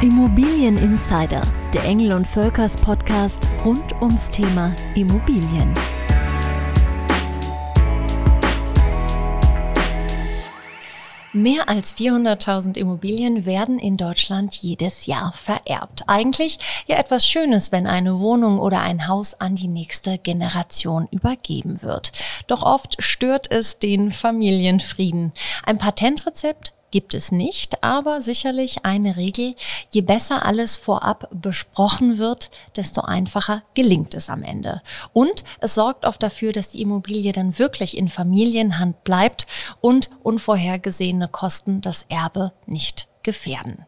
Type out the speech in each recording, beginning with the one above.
Immobilien Insider, der Engel und Völkers Podcast rund ums Thema Immobilien. Mehr als 400.000 Immobilien werden in Deutschland jedes Jahr vererbt. Eigentlich ja etwas Schönes, wenn eine Wohnung oder ein Haus an die nächste Generation übergeben wird. Doch oft stört es den Familienfrieden. Ein Patentrezept gibt es nicht, aber sicherlich eine Regel. Je besser alles vorab besprochen wird, desto einfacher gelingt es am Ende. Und es sorgt oft dafür, dass die Immobilie dann wirklich in Familienhand bleibt und unvorhergesehene Kosten das Erbe nicht gefährden.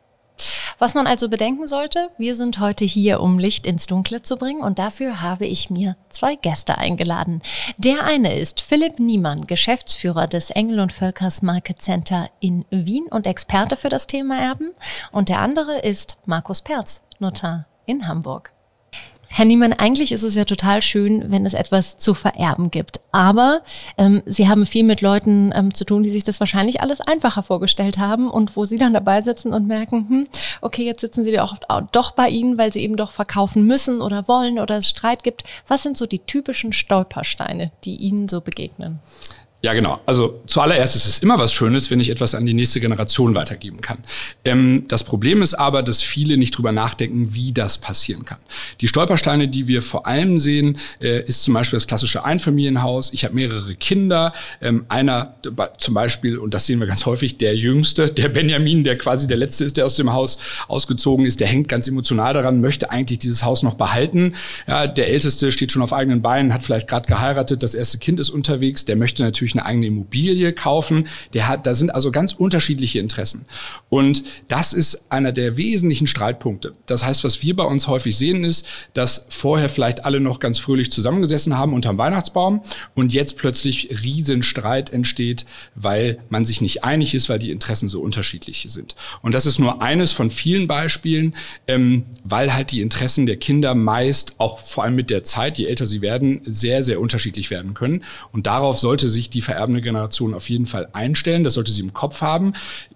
Was man also bedenken sollte, wir sind heute hier, um Licht ins Dunkle zu bringen und dafür habe ich mir zwei Gäste eingeladen. Der eine ist Philipp Niemann, Geschäftsführer des Engel und Völkers Market Center in Wien und Experte für das Thema Erben und der andere ist Markus Perz, Notar in Hamburg. Herr Niemann, eigentlich ist es ja total schön, wenn es etwas zu vererben gibt. Aber ähm, Sie haben viel mit Leuten ähm, zu tun, die sich das wahrscheinlich alles einfacher vorgestellt haben und wo Sie dann dabei sitzen und merken, hm, okay, jetzt sitzen Sie doch, doch bei Ihnen, weil Sie eben doch verkaufen müssen oder wollen oder es Streit gibt. Was sind so die typischen Stolpersteine, die Ihnen so begegnen? Ja, genau. Also zuallererst ist es immer was Schönes, wenn ich etwas an die nächste Generation weitergeben kann. Ähm, das Problem ist aber, dass viele nicht drüber nachdenken, wie das passieren kann. Die Stolpersteine, die wir vor allem sehen, äh, ist zum Beispiel das klassische Einfamilienhaus. Ich habe mehrere Kinder. Ähm, einer zum Beispiel, und das sehen wir ganz häufig, der Jüngste, der Benjamin, der quasi der Letzte ist, der aus dem Haus ausgezogen ist, der hängt ganz emotional daran, möchte eigentlich dieses Haus noch behalten. Ja, der Älteste steht schon auf eigenen Beinen, hat vielleicht gerade geheiratet, das erste Kind ist unterwegs, der möchte natürlich natürlich eine eigene Immobilie kaufen. Der hat, da sind also ganz unterschiedliche Interessen. Und das ist einer der wesentlichen Streitpunkte. Das heißt, was wir bei uns häufig sehen, ist, dass vorher vielleicht alle noch ganz fröhlich zusammengesessen haben unterm Weihnachtsbaum und jetzt plötzlich Riesenstreit entsteht, weil man sich nicht einig ist, weil die Interessen so unterschiedlich sind. Und das ist nur eines von vielen Beispielen, ähm, weil halt die Interessen der Kinder meist auch vor allem mit der Zeit, je älter sie werden, sehr, sehr unterschiedlich werden können. Und darauf sollte sich die die vererbende Generation auf jeden Fall einstellen. Das sollte sie im Kopf haben.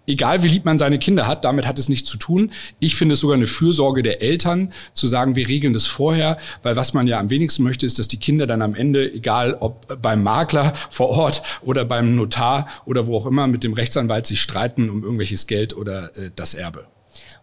Egal wie lieb man seine Kinder hat, damit hat es nichts zu tun. Ich finde es sogar eine Fürsorge der Eltern, zu sagen, wir regeln das vorher, weil was man ja am wenigsten möchte, ist, dass die Kinder dann am Ende, egal ob beim Makler vor Ort oder beim Notar oder wo auch immer, mit dem Rechtsanwalt sich streiten um irgendwelches Geld oder äh, das Erbe.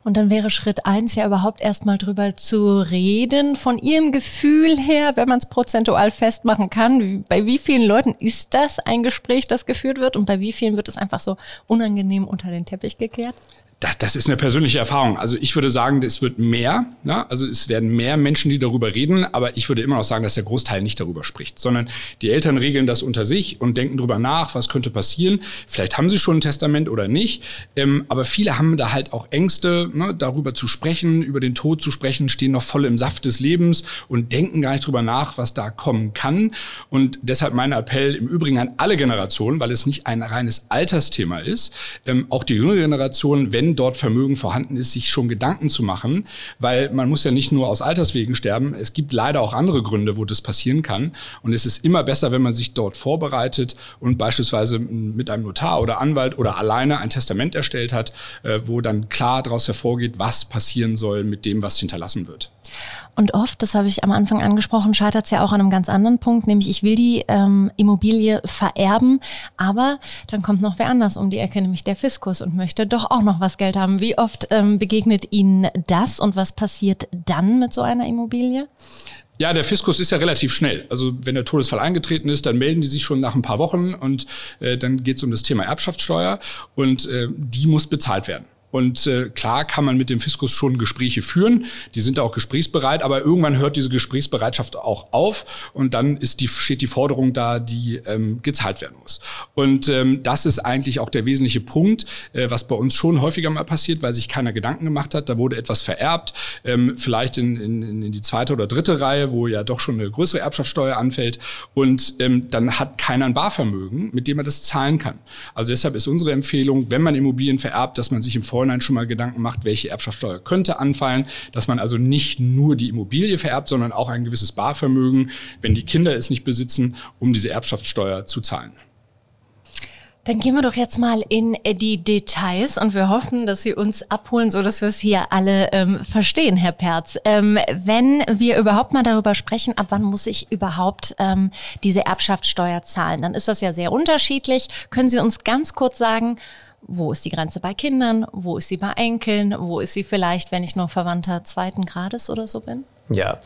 Und dann wäre Schritt eins ja überhaupt erstmal drüber zu reden, von Ihrem Gefühl her, wenn man es prozentual festmachen kann. Bei wie vielen Leuten ist das ein Gespräch, das geführt wird und bei wie vielen wird es einfach so unangenehm unter den Teppich gekehrt? Das, das ist eine persönliche Erfahrung. Also ich würde sagen, es wird mehr. Ne? Also es werden mehr Menschen, die darüber reden. Aber ich würde immer noch sagen, dass der Großteil nicht darüber spricht, sondern die Eltern regeln das unter sich und denken darüber nach, was könnte passieren. Vielleicht haben sie schon ein Testament oder nicht. Ähm, aber viele haben da halt auch Ängste, ne? darüber zu sprechen, über den Tod zu sprechen, stehen noch voll im Saft des Lebens und denken gar nicht darüber nach, was da kommen kann. Und deshalb mein Appell im Übrigen an alle Generationen, weil es nicht ein reines Altersthema ist, ähm, auch die jüngere Generation, wenn dort Vermögen vorhanden ist, sich schon Gedanken zu machen, weil man muss ja nicht nur aus Alterswegen sterben. Es gibt leider auch andere Gründe, wo das passieren kann. Und es ist immer besser, wenn man sich dort vorbereitet und beispielsweise mit einem Notar oder Anwalt oder alleine ein Testament erstellt hat, äh, wo dann klar daraus hervorgeht, was passieren soll mit dem, was hinterlassen wird. Und oft, das habe ich am Anfang angesprochen, scheitert es ja auch an einem ganz anderen Punkt, nämlich ich will die ähm, Immobilie vererben, aber dann kommt noch wer anders um die Ecke, nämlich der Fiskus und möchte doch auch noch was Geld haben. Wie oft ähm, begegnet Ihnen das und was passiert dann mit so einer Immobilie? Ja, der Fiskus ist ja relativ schnell. Also wenn der Todesfall eingetreten ist, dann melden die sich schon nach ein paar Wochen und äh, dann geht es um das Thema Erbschaftssteuer und äh, die muss bezahlt werden. Und äh, klar kann man mit dem Fiskus schon Gespräche führen. Die sind auch gesprächsbereit, aber irgendwann hört diese Gesprächsbereitschaft auch auf und dann ist die, steht die Forderung da, die ähm, gezahlt werden muss. Und ähm, das ist eigentlich auch der wesentliche Punkt, äh, was bei uns schon häufiger mal passiert, weil sich keiner Gedanken gemacht hat. Da wurde etwas vererbt, ähm, vielleicht in, in, in die zweite oder dritte Reihe, wo ja doch schon eine größere Erbschaftssteuer anfällt. Und ähm, dann hat keiner ein Barvermögen, mit dem er das zahlen kann. Also deshalb ist unsere Empfehlung, wenn man Immobilien vererbt, dass man sich im Vorhinein Vorhinein schon mal Gedanken macht, welche Erbschaftssteuer könnte anfallen, dass man also nicht nur die Immobilie vererbt, sondern auch ein gewisses Barvermögen, wenn die Kinder es nicht besitzen, um diese Erbschaftssteuer zu zahlen. Dann gehen wir doch jetzt mal in die Details und wir hoffen, dass Sie uns abholen, so dass wir es hier alle ähm, verstehen, Herr Perz. Ähm, wenn wir überhaupt mal darüber sprechen, ab wann muss ich überhaupt ähm, diese Erbschaftssteuer zahlen, dann ist das ja sehr unterschiedlich. Können Sie uns ganz kurz sagen, wo ist die Grenze bei Kindern? Wo ist sie bei Enkeln? Wo ist sie vielleicht, wenn ich nur Verwandter zweiten Grades oder so bin? Ja,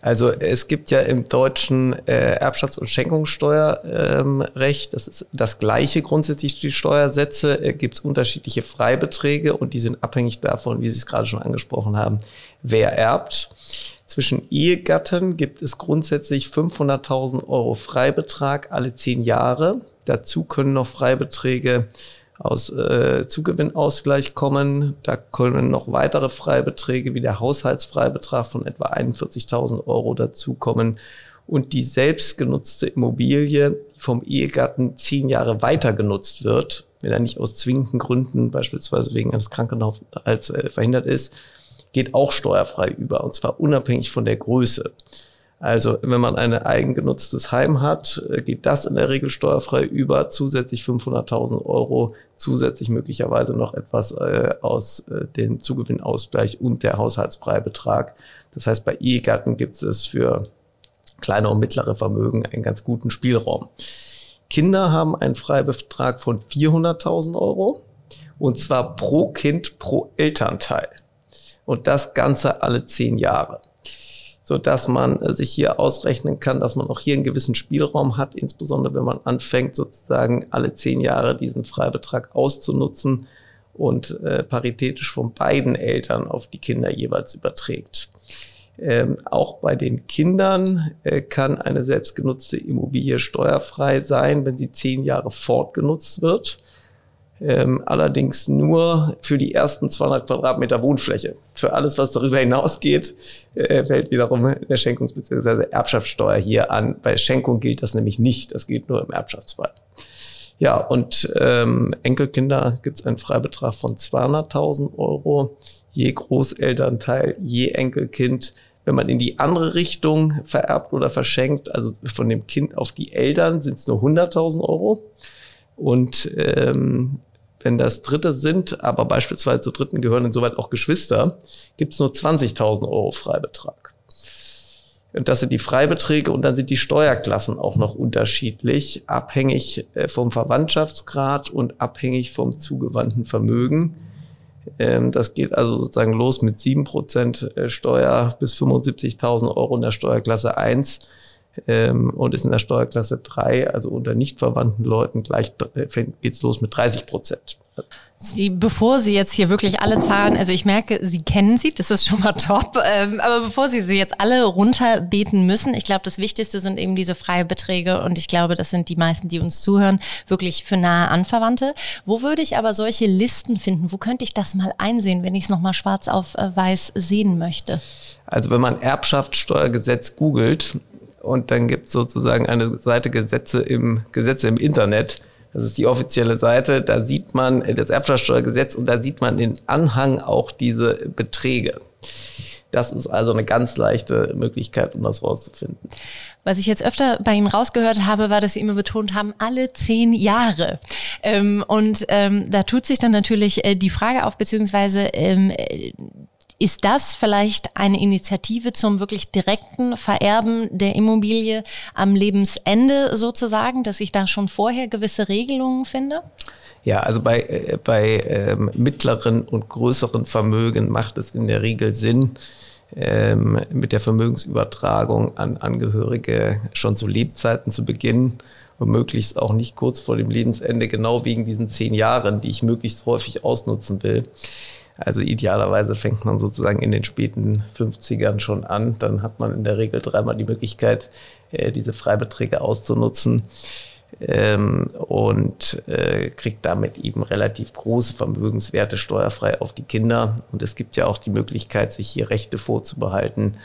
also es gibt ja im deutschen äh, Erbschafts- und Schenkungssteuerrecht, ähm, das ist das gleiche grundsätzlich die Steuersätze, äh, gibt es unterschiedliche Freibeträge und die sind abhängig davon, wie Sie es gerade schon angesprochen haben, wer erbt. Zwischen Ehegatten gibt es grundsätzlich 500.000 Euro Freibetrag alle zehn Jahre. Dazu können noch Freibeträge aus äh, Zugewinnausgleich kommen. Da können noch weitere Freibeträge wie der Haushaltsfreibetrag von etwa 41.000 Euro dazukommen. Und die selbstgenutzte Immobilie, die vom Ehegatten zehn Jahre weiter genutzt wird, wenn er nicht aus zwingenden Gründen, beispielsweise wegen eines Krankenhaushalts äh, verhindert ist, geht auch steuerfrei über, und zwar unabhängig von der Größe. Also wenn man ein eigengenutztes Heim hat, äh, geht das in der Regel steuerfrei über, zusätzlich 500.000 Euro, zusätzlich möglicherweise noch etwas äh, aus äh, dem Zugewinnausgleich und der Haushaltsfreibetrag. Das heißt, bei Ehegatten gibt es für kleine und mittlere Vermögen einen ganz guten Spielraum. Kinder haben einen Freibetrag von 400.000 Euro und zwar pro Kind pro Elternteil. Und das Ganze alle zehn Jahre so dass man äh, sich hier ausrechnen kann, dass man auch hier einen gewissen Spielraum hat, insbesondere wenn man anfängt, sozusagen alle zehn Jahre diesen Freibetrag auszunutzen und äh, paritätisch von beiden Eltern auf die Kinder jeweils überträgt. Ähm, auch bei den Kindern äh, kann eine selbstgenutzte Immobilie steuerfrei sein, wenn sie zehn Jahre fortgenutzt wird ähm, allerdings nur für die ersten 200 Quadratmeter Wohnfläche. Für alles, was darüber hinausgeht, äh, fällt wiederum der Schenkungs- bzw. Erbschaftssteuer hier an. Bei Schenkung gilt das nämlich nicht, das gilt nur im Erbschaftsfall. Ja, und ähm, Enkelkinder gibt es einen Freibetrag von 200.000 Euro. Je Großelternteil, je Enkelkind wenn man in die andere Richtung vererbt oder verschenkt, also von dem Kind auf die Eltern, sind es nur 100.000 Euro. Und ähm, wenn das Dritte sind, aber beispielsweise zu Dritten gehören insoweit auch Geschwister, gibt es nur 20.000 Euro Freibetrag. Und das sind die Freibeträge und dann sind die Steuerklassen auch noch unterschiedlich, abhängig äh, vom Verwandtschaftsgrad und abhängig vom zugewandten Vermögen. Ähm, das geht also sozusagen los mit 7% äh, Steuer bis 75.000 Euro in der Steuerklasse 1 ähm, und ist in der Steuerklasse 3, also unter nicht verwandten Leuten, gleich äh, geht's los mit 30 Prozent. Sie, bevor Sie jetzt hier wirklich alle Zahlen, also ich merke, Sie kennen sie, das ist schon mal top, ähm, aber bevor Sie sie jetzt alle runterbeten müssen, ich glaube, das Wichtigste sind eben diese Freibeträge und ich glaube, das sind die meisten, die uns zuhören, wirklich für nahe Anverwandte. Wo würde ich aber solche Listen finden? Wo könnte ich das mal einsehen, wenn ich es nochmal schwarz auf äh, weiß sehen möchte? Also wenn man Erbschaftssteuergesetz googelt, und dann gibt es sozusagen eine Seite Gesetze im Gesetze im Internet. Das ist die offizielle Seite. Da sieht man das Erbschaftssteuergesetz und da sieht man den Anhang auch diese Beträge. Das ist also eine ganz leichte Möglichkeit, um das rauszufinden. Was ich jetzt öfter bei Ihnen rausgehört habe, war, dass Sie immer betont haben, alle zehn Jahre. Ähm, und ähm, da tut sich dann natürlich äh, die Frage auf, beziehungsweise ähm, äh, ist das vielleicht eine Initiative zum wirklich direkten Vererben der Immobilie am Lebensende sozusagen, dass ich da schon vorher gewisse Regelungen finde? Ja, also bei, äh, bei ähm, mittleren und größeren Vermögen macht es in der Regel Sinn, ähm, mit der Vermögensübertragung an Angehörige schon zu Lebzeiten zu beginnen und möglichst auch nicht kurz vor dem Lebensende, genau wegen diesen zehn Jahren, die ich möglichst häufig ausnutzen will. Also idealerweise fängt man sozusagen in den späten 50ern schon an. Dann hat man in der Regel dreimal die Möglichkeit, äh, diese Freibeträge auszunutzen ähm, und äh, kriegt damit eben relativ große Vermögenswerte steuerfrei auf die Kinder. Und es gibt ja auch die Möglichkeit, sich hier Rechte vorzubehalten.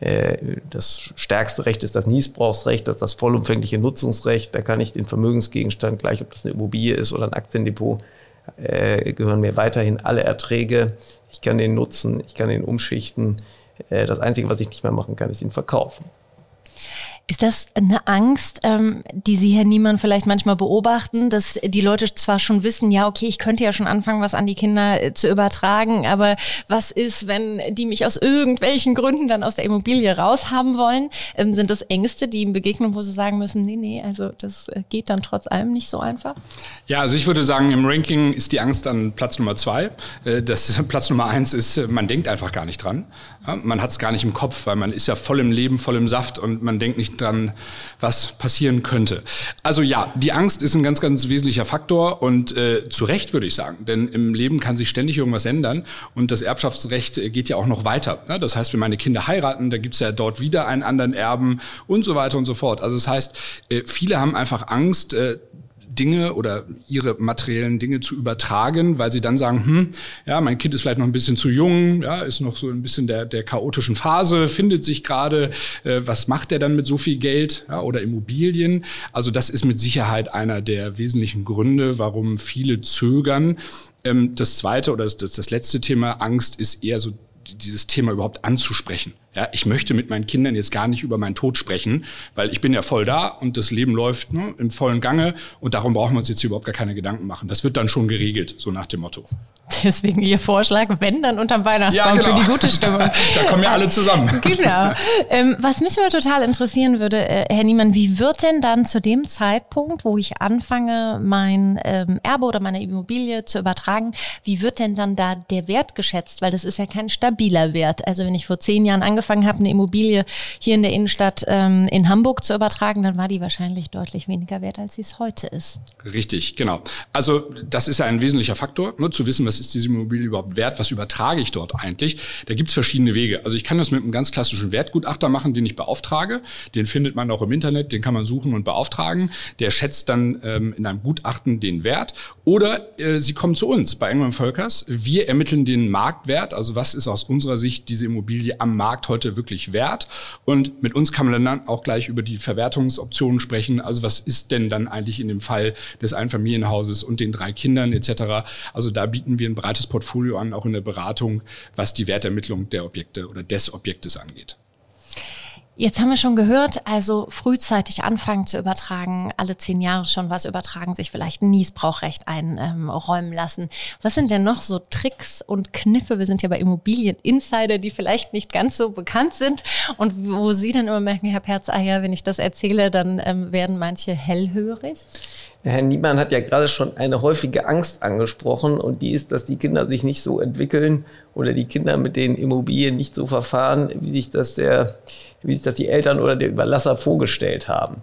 Äh, das stärkste Recht ist das Niesbrauchsrecht, das ist das vollumfängliche Nutzungsrecht. Da kann ich den Vermögensgegenstand, gleich ob das eine Immobilie ist oder ein Aktiendepot, äh, gehören mir weiterhin alle Erträge. Ich kann den nutzen, ich kann den umschichten. Äh, das Einzige, was ich nicht mehr machen kann, ist ihn verkaufen. Ist das eine Angst, ähm, die Sie, Herr Niemann, vielleicht manchmal beobachten, dass die Leute zwar schon wissen, ja, okay, ich könnte ja schon anfangen, was an die Kinder äh, zu übertragen, aber was ist, wenn die mich aus irgendwelchen Gründen dann aus der Immobilie raushaben wollen? Ähm, sind das Ängste, die ihm begegnen, wo Sie sagen müssen, nee, nee, also das äh, geht dann trotz allem nicht so einfach? Ja, also ich würde sagen, im Ranking ist die Angst an Platz Nummer zwei. Äh, das Platz Nummer eins ist, man denkt einfach gar nicht dran. Man hat es gar nicht im Kopf, weil man ist ja voll im Leben, voll im Saft und man denkt nicht dran, was passieren könnte. Also ja, die Angst ist ein ganz, ganz wesentlicher Faktor und äh, zu Recht würde ich sagen, denn im Leben kann sich ständig irgendwas ändern und das Erbschaftsrecht äh, geht ja auch noch weiter. Ne? Das heißt, wenn meine Kinder heiraten, da gibt's ja dort wieder einen anderen Erben und so weiter und so fort. Also das heißt, äh, viele haben einfach Angst, äh, Dinge oder ihre materiellen Dinge zu übertragen, weil sie dann sagen, hm, ja, mein Kind ist vielleicht noch ein bisschen zu jung, ja, ist noch so ein bisschen der, der chaotischen Phase, findet sich gerade, äh, was macht er dann mit so viel Geld ja, oder Immobilien? Also das ist mit Sicherheit einer der wesentlichen Gründe, warum viele zögern. Ähm, das zweite oder das, das letzte Thema Angst ist eher so dieses Thema überhaupt anzusprechen. Ja, ich möchte mit meinen Kindern jetzt gar nicht über meinen Tod sprechen, weil ich bin ja voll da und das Leben läuft ne, im vollen Gange und darum brauchen wir uns jetzt überhaupt gar keine Gedanken machen. Das wird dann schon geregelt, so nach dem Motto. Deswegen Ihr Vorschlag, wenn dann unterm Weihnachtsbaum ja, genau. für die gute Stimmung. da kommen ja alle zusammen. genau. Ähm, was mich mal total interessieren würde, äh, Herr Niemann, wie wird denn dann zu dem Zeitpunkt, wo ich anfange, mein ähm, Erbe oder meine Immobilie zu übertragen, wie wird denn dann da der Wert geschätzt? Weil das ist ja kein stabiler Wert. Also wenn ich vor zehn Jahren angefangen angefangen habe, eine Immobilie hier in der Innenstadt ähm, in Hamburg zu übertragen, dann war die wahrscheinlich deutlich weniger wert, als sie es heute ist. Richtig, genau. Also das ist ja ein wesentlicher Faktor, ne, zu wissen, was ist diese Immobilie überhaupt wert, was übertrage ich dort eigentlich. Da gibt es verschiedene Wege. Also ich kann das mit einem ganz klassischen Wertgutachter machen, den ich beauftrage. Den findet man auch im Internet, den kann man suchen und beauftragen. Der schätzt dann ähm, in einem Gutachten den Wert. Oder äh, Sie kommen zu uns bei England Völkers. Wir ermitteln den Marktwert, also was ist aus unserer Sicht diese Immobilie am Markt heute heute wirklich wert? Und mit uns kann man dann auch gleich über die Verwertungsoptionen sprechen. Also was ist denn dann eigentlich in dem Fall des Einfamilienhauses und den drei Kindern etc. Also da bieten wir ein breites Portfolio an, auch in der Beratung, was die Wertermittlung der Objekte oder des Objektes angeht. Jetzt haben wir schon gehört, also frühzeitig anfangen zu übertragen, alle zehn Jahre schon was übertragen, sich vielleicht ein Niesbrauchrecht einräumen lassen. Was sind denn noch so Tricks und Kniffe? Wir sind ja bei Immobilien-Insider, die vielleicht nicht ganz so bekannt sind und wo Sie dann immer merken, Herr Perz, ah ja, wenn ich das erzähle, dann ähm, werden manche hellhörig. Herr Niemann hat ja gerade schon eine häufige Angst angesprochen und die ist, dass die Kinder sich nicht so entwickeln oder die Kinder mit den Immobilien nicht so verfahren, wie sich das der, wie sich das die Eltern oder der Überlasser vorgestellt haben.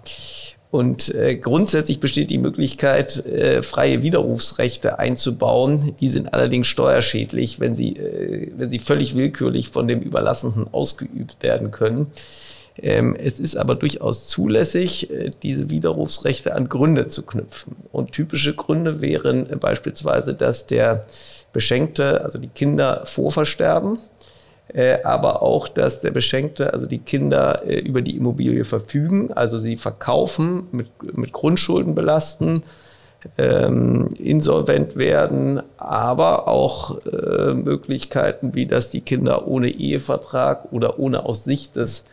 Und äh, grundsätzlich besteht die Möglichkeit, äh, freie Widerrufsrechte einzubauen. Die sind allerdings steuerschädlich, wenn sie, äh, wenn sie völlig willkürlich von dem Überlassenden ausgeübt werden können. Ähm, es ist aber durchaus zulässig, äh, diese Widerrufsrechte an Gründe zu knüpfen. Und typische Gründe wären äh, beispielsweise, dass der Beschenkte, also die Kinder vorversterben, äh, aber auch, dass der Beschenkte, also die Kinder über die Immobilie verfügen, also sie verkaufen, mit, mit Grundschulden belasten, ähm, insolvent werden, aber auch äh, Möglichkeiten wie, dass die Kinder ohne Ehevertrag oder ohne aus Sicht des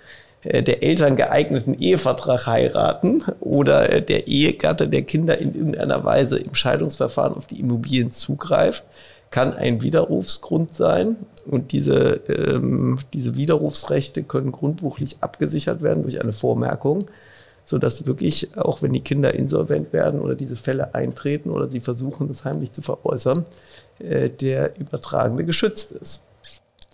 der Eltern geeigneten Ehevertrag heiraten oder äh, der Ehegatte der Kinder in irgendeiner Weise im Scheidungsverfahren auf die Immobilien zugreift, kann ein Widerrufsgrund sein. Und diese, ähm, diese Widerrufsrechte können grundbuchlich abgesichert werden durch eine Vormerkung, sodass wirklich, auch wenn die Kinder insolvent werden oder diese Fälle eintreten oder sie versuchen, das heimlich zu veräußern, äh, der Übertragende geschützt ist.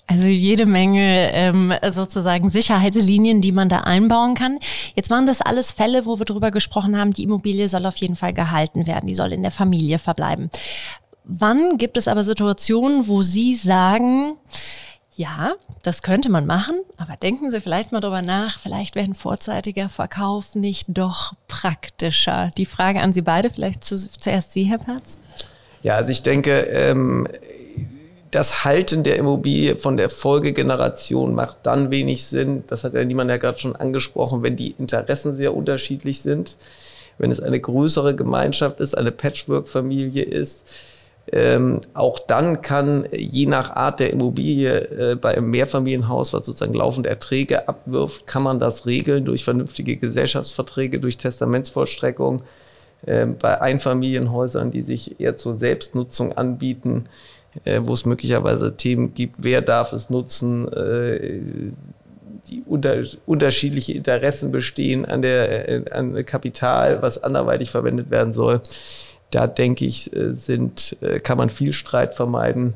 Also jede Menge ähm, sozusagen Sicherheitslinien, die man da einbauen kann. Jetzt waren das alles Fälle, wo wir drüber gesprochen haben, die Immobilie soll auf jeden Fall gehalten werden, die soll in der Familie verbleiben. Wann gibt es aber Situationen, wo Sie sagen, ja, das könnte man machen, aber denken Sie vielleicht mal drüber nach, vielleicht wäre ein vorzeitiger Verkauf nicht doch praktischer. Die Frage an Sie beide, vielleicht zu, zuerst Sie, Herr Perz. Ja, also ich denke, ähm, das Halten der Immobilie von der Folgegeneration macht dann wenig Sinn. Das hat ja niemand ja gerade schon angesprochen, wenn die Interessen sehr unterschiedlich sind. Wenn es eine größere Gemeinschaft ist, eine Patchwork-Familie ist, Ähm, auch dann kann je nach Art der Immobilie äh, bei einem Mehrfamilienhaus, was sozusagen laufende Erträge abwirft, kann man das regeln durch vernünftige Gesellschaftsverträge, durch Testamentsvollstreckung. Ähm, bei Einfamilienhäusern, die sich eher zur Selbstnutzung anbieten, äh, wo es möglicherweise Themen gibt, wer darf es nutzen, äh, die unter, unterschiedliche Interessen bestehen an der äh, an Kapital, was anderweitig verwendet werden soll. Da denke ich, sind, kann man viel Streit vermeiden,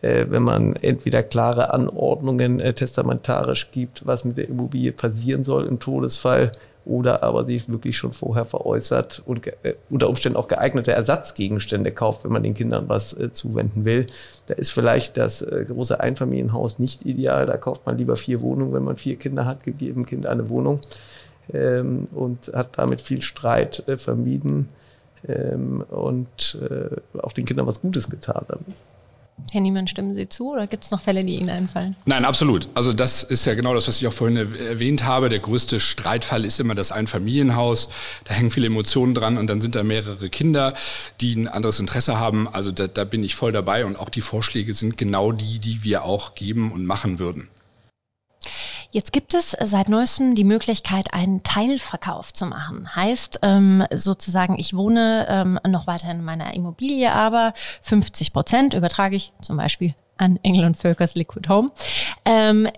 wenn man entweder klare Anordnungen testamentarisch gibt, was mit der Immobilie passieren soll im Todesfall, oder aber sich wirklich schon vorher veräußert und äh, unter Umständen auch geeignete Ersatzgegenstände kauft, wenn man den Kindern was äh, zuwenden will. Da ist vielleicht das äh, große Einfamilienhaus nicht ideal. Da kauft man lieber vier Wohnungen, wenn man vier Kinder hat, gibt jedem Kind eine Wohnung ähm, und hat damit viel Streit äh, vermieden ähm, und äh, auch den Kindern was Gutes getan. Damit. Herr Niemann, stimmen Sie zu oder gibt es noch Fälle, die Ihnen einfallen? Nein, absolut. Also das ist ja genau das, was ich auch vorhin erwähnt habe. Der größte Streitfall ist immer das Einfamilienhaus. Da hängen viele Emotionen dran und dann sind da mehrere Kinder, die ein anderes Interesse haben. Also da, da bin ich voll dabei und auch die Vorschläge sind genau die, die wir auch geben und machen würden. Jetzt gibt es seit neuestem die Möglichkeit, einen Teilverkauf zu machen. Heißt ähm, sozusagen, ich wohne ähm, noch weiter in meiner Immobilie, aber 50 Prozent übertrage ich zum Beispiel an Engel und Völkers Liquid Home. Ähm,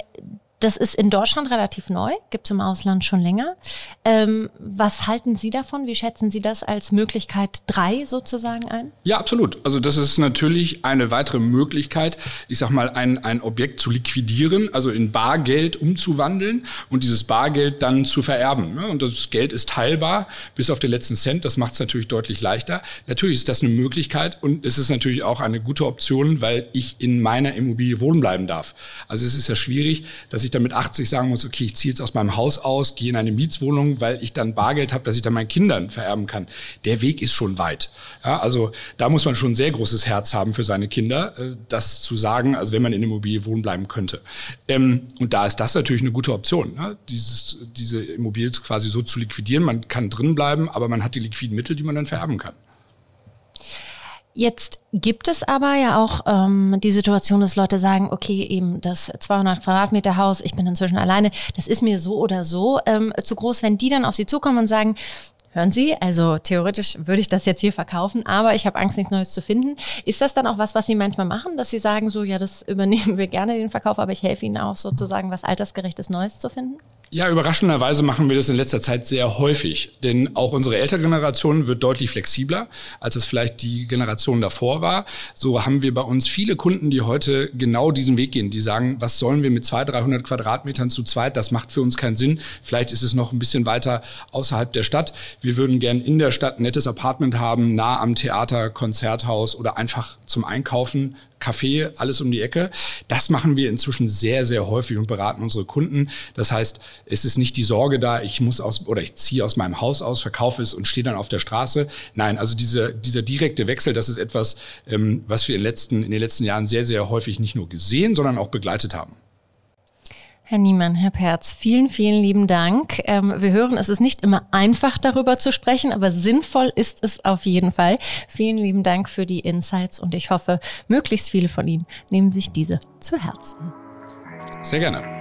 das ist in Deutschland relativ neu, gibt es im Ausland schon länger. Ähm, was halten Sie davon? Wie schätzen Sie das als Möglichkeit drei sozusagen ein? Ja, absolut. Also das ist natürlich eine weitere Möglichkeit, ich sag mal, ein, ein Objekt zu liquidieren, also in Bargeld umzuwandeln und dieses Bargeld dann zu vererben. Und das Geld ist teilbar bis auf den letzten Cent. Das macht es natürlich deutlich leichter. Natürlich ist das eine Möglichkeit und es ist natürlich auch eine gute Option, weil ich in meiner Immobilie wohnen bleiben darf. Also es ist ja schwierig, dass ich dann mit 80 sagen muss, okay, ich ziehe jetzt aus meinem Haus aus, gehe in eine Mietswohnung, weil ich dann Bargeld habe, dass ich dann meinen Kindern vererben kann. Der Weg ist schon weit. Ja, also da muss man schon ein sehr großes Herz haben für seine Kinder, äh, das zu sagen, also wenn man in Immobilie wohnen bleiben könnte. Ähm, und da ist das natürlich eine gute Option, ne? Dieses, diese Immobilie quasi so zu liquidieren. Man kann drin bleiben, aber man hat die liquiden Mittel, die man dann vererben kann. Jetzt gibt es aber ja auch ähm, die Situation, dass Leute sagen, okay, eben das 200 Quadratmeter Haus, ich bin inzwischen alleine, das ist mir so oder so ähm, zu groß. Wenn die dann auf sie zukommen und sagen, Hören Sie, also theoretisch würde ich das jetzt hier verkaufen, aber ich habe Angst, nichts Neues zu finden. Ist das dann auch was, was Sie manchmal machen, dass Sie sagen, so, ja, das übernehmen wir gerne den Verkauf, aber ich helfe Ihnen auch sozusagen, was altersgerechtes Neues zu finden? Ja, überraschenderweise machen wir das in letzter Zeit sehr häufig, denn auch unsere ältere Generation wird deutlich flexibler, als es vielleicht die Generation davor war. So haben wir bei uns viele Kunden, die heute genau diesen Weg gehen, die sagen, was sollen wir mit 200, 300 Quadratmetern zu zweit? Das macht für uns keinen Sinn. Vielleicht ist es noch ein bisschen weiter außerhalb der Stadt. Wir würden gern in der Stadt ein nettes Apartment haben, nah am Theater, Konzerthaus oder einfach zum Einkaufen Kaffee, alles um die Ecke. Das machen wir inzwischen sehr, sehr häufig und beraten unsere Kunden. Das heißt, es ist nicht die Sorge da, ich muss aus oder ich ziehe aus meinem Haus aus, verkaufe es und stehe dann auf der Straße. Nein, also diese, dieser direkte Wechsel, das ist etwas, ähm, was wir in, letzten, in den letzten Jahren sehr, sehr häufig nicht nur gesehen, sondern auch begleitet haben. Herr Niemann, Herr Perz, vielen, vielen lieben Dank. Ähm, wir hören, es ist nicht immer einfach darüber zu sprechen, aber sinnvoll ist es auf jeden Fall. Vielen lieben Dank für die Insights und ich hoffe, möglichst viele von Ihnen nehmen sich diese zu Herzen. Sehr gerne.